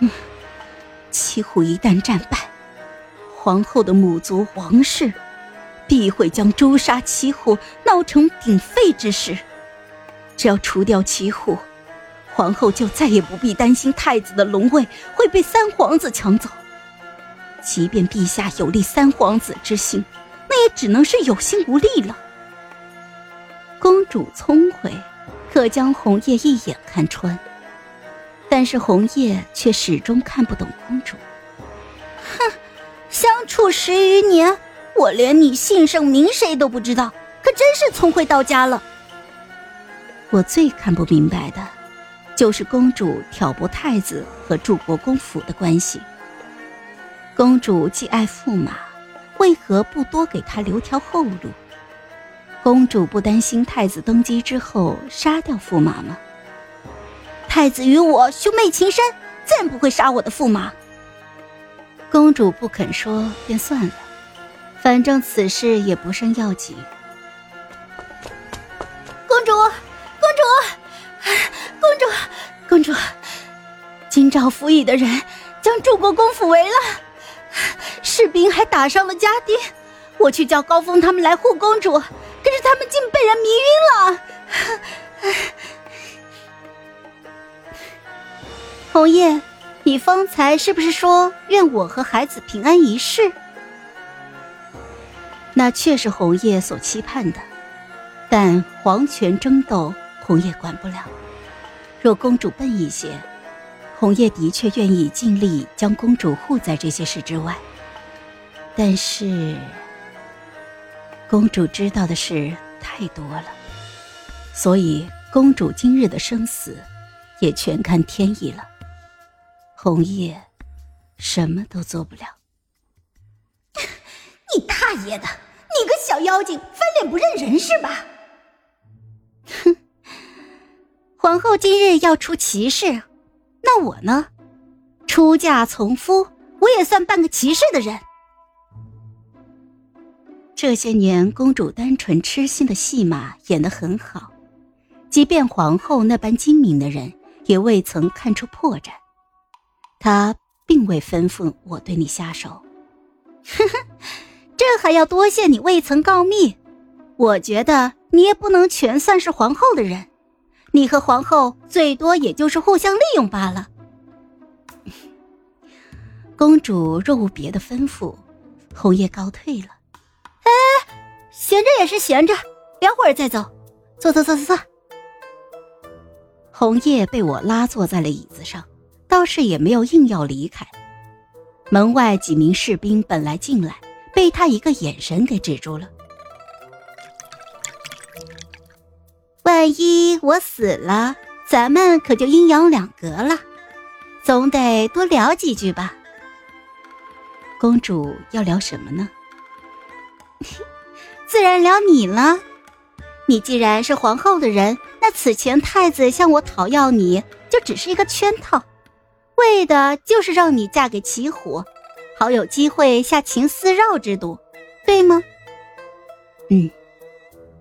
嗯，齐虎一旦战败，皇后的母族王氏必会将诛杀齐虎闹成鼎沸之事。只要除掉齐虎，皇后就再也不必担心太子的龙位会被三皇子抢走。即便陛下有立三皇子之心，那也只能是有心无力了。公主聪慧，可将红叶一眼看穿，但是红叶却始终看不懂公主。哼，相处十余年，我连你姓甚名谁都不知道，可真是聪慧到家了。我最看不明白的，就是公主挑拨太子和柱国公府的关系。公主既爱驸马，为何不多给他留条后路？公主不担心太子登基之后杀掉驸马吗？太子与我兄妹情深，自然不会杀我的驸马。公主不肯说，便算了，反正此事也不甚要紧。公主，公主，公主，公主，京兆府尹的人将柱国公府围了，士兵还打伤了家丁。我去叫高峰他们来护公主。可是他们竟被人迷晕了。红叶，你方才是不是说愿我和孩子平安一世？那却是红叶所期盼的，但皇权争斗，红叶管不了。若公主笨一些，红叶的确愿意尽力将公主护在这些事之外。但是。公主知道的事太多了，所以公主今日的生死，也全看天意了。红叶，什么都做不了。你大爷的！你个小妖精，翻脸不认人是吧？哼！皇后今日要出骑士，那我呢？出嫁从夫，我也算半个骑士的人。这些年，公主单纯痴心的戏码演得很好，即便皇后那般精明的人，也未曾看出破绽。他并未吩咐我对你下手，呵呵，这还要多谢你未曾告密。我觉得你也不能全算是皇后的人，你和皇后最多也就是互相利用罢了。公主若无别的吩咐，红叶告退了。哎闲着也是闲着，聊会儿再走。坐坐坐坐坐。红叶被我拉坐在了椅子上，倒是也没有硬要离开。门外几名士兵本来进来，被他一个眼神给止住了。万一我死了，咱们可就阴阳两隔了，总得多聊几句吧。公主要聊什么呢？自然聊你了，你既然是皇后的人，那此前太子向我讨要你就只是一个圈套，为的就是让你嫁给齐虎，好有机会下秦丝绕之毒，对吗？嗯，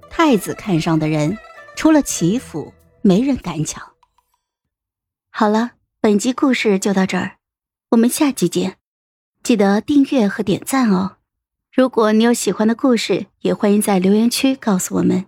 太子看上的人除了齐府，没人敢抢。好了，本集故事就到这儿，我们下集见，记得订阅和点赞哦。如果你有喜欢的故事，也欢迎在留言区告诉我们。